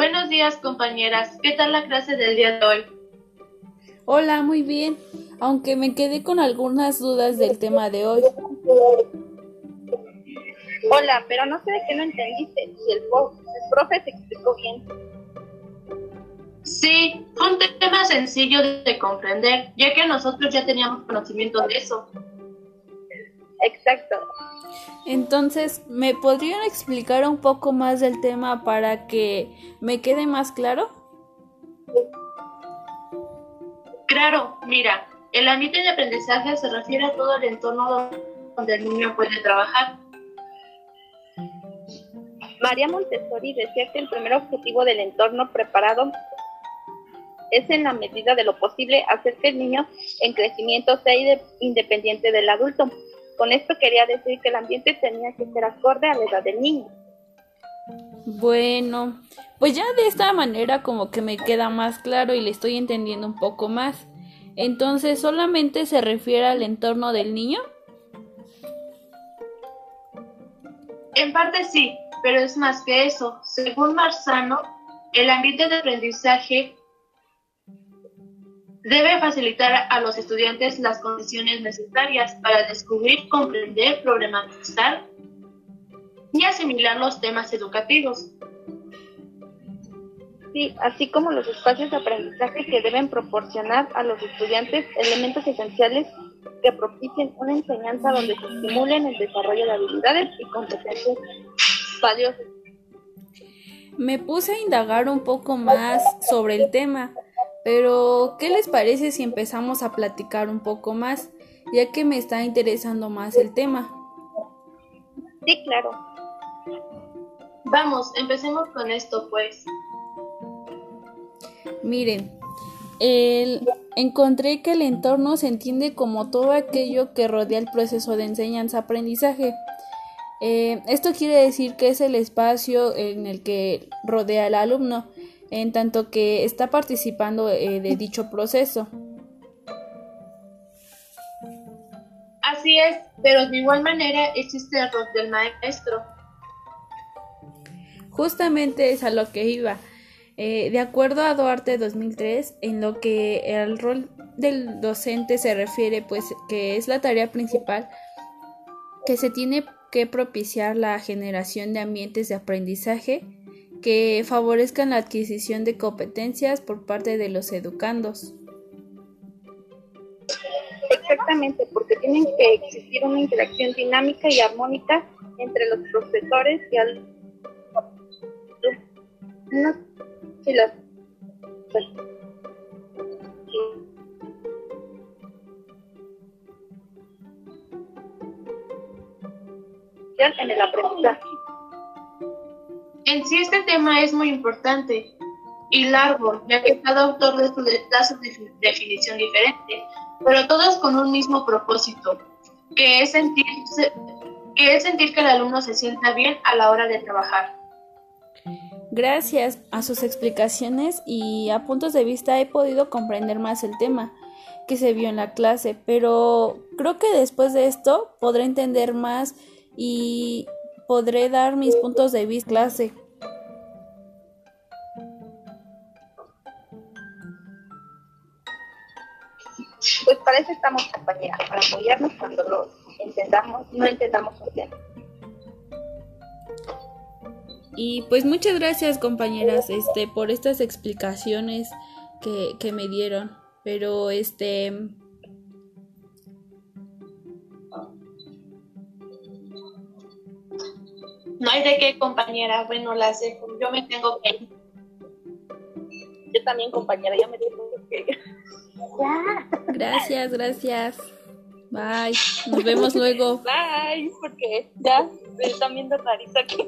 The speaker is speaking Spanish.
Buenos días, compañeras. ¿Qué tal la clase del día de hoy? Hola, muy bien, aunque me quedé con algunas dudas del tema de hoy. Hola, pero no sé de qué no entendiste. Si el, el profe se explicó bien. Sí, fue un tema sencillo de comprender, ya que nosotros ya teníamos conocimiento de eso. Exacto. Entonces, ¿me podrían explicar un poco más del tema para que me quede más claro? Claro, mira, el ambiente de aprendizaje se refiere a todo el entorno donde el niño puede trabajar. María Montessori decía que el primer objetivo del entorno preparado es en la medida de lo posible hacer que el niño en crecimiento sea independiente del adulto. Con esto quería decir que el ambiente tenía que ser acorde a la edad del niño. Bueno, pues ya de esta manera como que me queda más claro y le estoy entendiendo un poco más. Entonces, ¿solamente se refiere al entorno del niño? En parte sí, pero es más que eso. Según Marzano, el ambiente de aprendizaje Debe facilitar a los estudiantes las condiciones necesarias para descubrir, comprender, problematizar y asimilar los temas educativos. Sí, así como los espacios de aprendizaje que deben proporcionar a los estudiantes elementos esenciales que propicien una enseñanza donde se estimulen el desarrollo de habilidades y competencias valiosas. Me puse a indagar un poco más sobre el tema pero, ¿qué les parece si empezamos a platicar un poco más, ya que me está interesando más el tema? Sí, claro. Vamos, empecemos con esto, pues. Miren, el, encontré que el entorno se entiende como todo aquello que rodea el proceso de enseñanza-aprendizaje. Eh, esto quiere decir que es el espacio en el que rodea al alumno, en tanto que está participando eh, de dicho proceso. Así es, pero de igual manera existe el rol del maestro. Justamente es a lo que iba. Eh, de acuerdo a Duarte 2003, en lo que el rol del docente se refiere, pues que es la tarea principal que se tiene que propiciar la generación de ambientes de aprendizaje que favorezcan la adquisición de competencias por parte de los educandos. Exactamente, porque tienen que existir una interacción dinámica y armónica entre los profesores y alumnos en el aprendizaje. En sí este tema es muy importante y largo, ya que cada autor da su definición diferente, pero todos con un mismo propósito, que es, sentirse, que es sentir que el alumno se sienta bien a la hora de trabajar. Gracias a sus explicaciones y a puntos de vista he podido comprender más el tema que se vio en la clase, pero creo que después de esto podré entender más y podré dar mis puntos de vista clase. Pues para eso estamos compañeras, para apoyarnos cuando lo entendamos, no entendamos un tema. Y pues muchas gracias compañeras este por estas explicaciones que, que me dieron. Pero este No hay de qué, compañera. Bueno, la sé, yo me tengo que ir. Yo también, compañera, ya me tengo que ir. Gracias, gracias. Bye. Nos vemos luego. Bye, porque ya me están viendo rarito aquí.